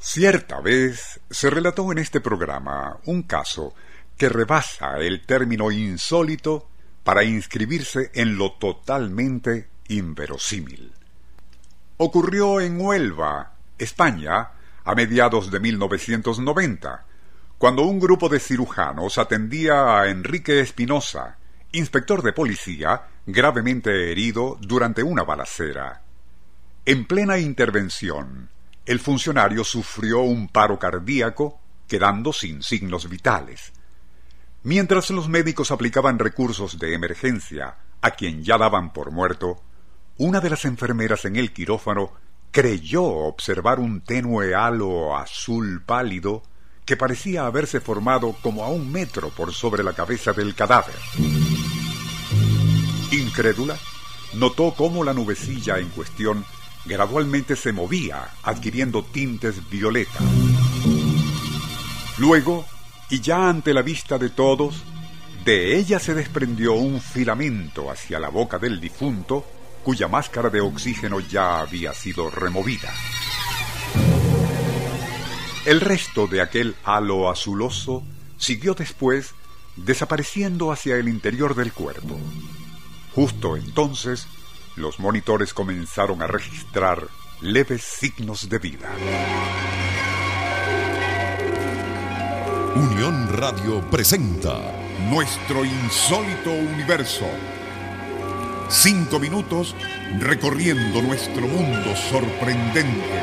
Cierta vez se relató en este programa un caso que rebasa el término insólito para inscribirse en lo totalmente inverosímil. Ocurrió en Huelva, España, a mediados de 1990, cuando un grupo de cirujanos atendía a Enrique Espinosa, inspector de policía, gravemente herido durante una balacera. En plena intervención, el funcionario sufrió un paro cardíaco, quedando sin signos vitales. Mientras los médicos aplicaban recursos de emergencia a quien ya daban por muerto, una de las enfermeras en el quirófano creyó observar un tenue halo azul pálido que parecía haberse formado como a un metro por sobre la cabeza del cadáver. Incrédula, notó cómo la nubecilla en cuestión gradualmente se movía, adquiriendo tintes violeta. Luego, y ya ante la vista de todos, de ella se desprendió un filamento hacia la boca del difunto, cuya máscara de oxígeno ya había sido removida. El resto de aquel halo azuloso siguió después desapareciendo hacia el interior del cuerpo. Justo entonces, los monitores comenzaron a registrar leves signos de vida. Unión Radio presenta Nuestro Insólito Universo. Cinco minutos recorriendo nuestro mundo sorprendente.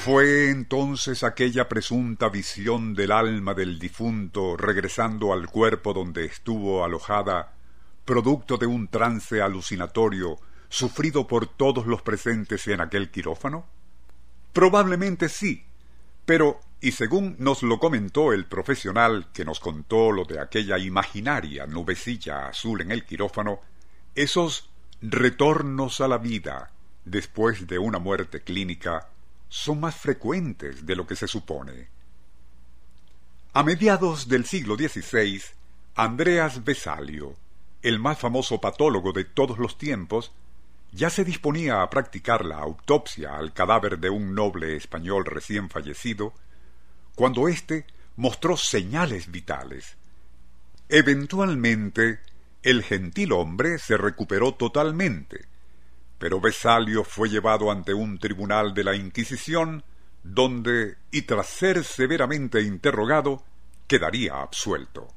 Fue entonces aquella presunta visión del alma del difunto regresando al cuerpo donde estuvo alojada, producto de un trance alucinatorio sufrido por todos los presentes en aquel quirófano? Probablemente sí, pero, y según nos lo comentó el profesional que nos contó lo de aquella imaginaria nubecilla azul en el quirófano, esos retornos a la vida después de una muerte clínica son más frecuentes de lo que se supone. A mediados del siglo XVI, Andreas Vesalio, el más famoso patólogo de todos los tiempos, ya se disponía a practicar la autopsia al cadáver de un noble español recién fallecido, cuando éste mostró señales vitales. Eventualmente, el gentil hombre se recuperó totalmente, pero Vesalio fue llevado ante un tribunal de la Inquisición, donde, y tras ser severamente interrogado, quedaría absuelto.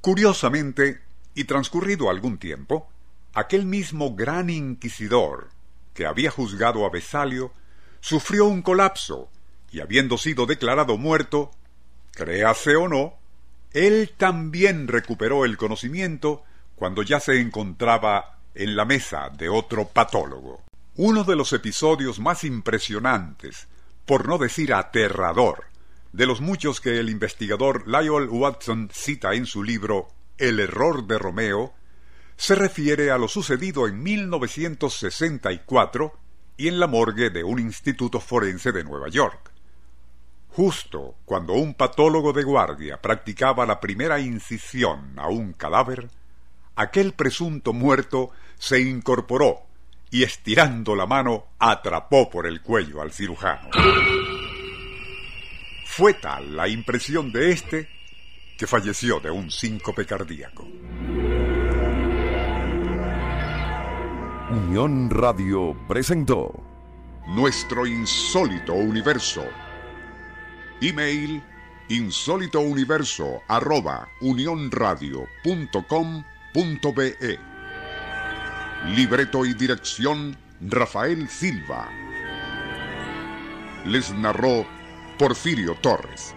Curiosamente, y transcurrido algún tiempo, aquel mismo gran inquisidor que había juzgado a Vesalio sufrió un colapso y habiendo sido declarado muerto, créase o no, él también recuperó el conocimiento cuando ya se encontraba en la mesa de otro patólogo. Uno de los episodios más impresionantes, por no decir aterrador, de los muchos que el investigador Lyle Watson cita en su libro El error de Romeo, se refiere a lo sucedido en 1964 y en la morgue de un instituto forense de Nueva York. Justo cuando un patólogo de guardia practicaba la primera incisión a un cadáver, aquel presunto muerto se incorporó y estirando la mano atrapó por el cuello al cirujano. Fue tal la impresión de éste que falleció de un síncope cardíaco. Unión Radio presentó Nuestro insólito universo. Email insólitouniverso arroba unionradio.com.be Libreto y dirección Rafael Silva. Les narró Porfirio Torres.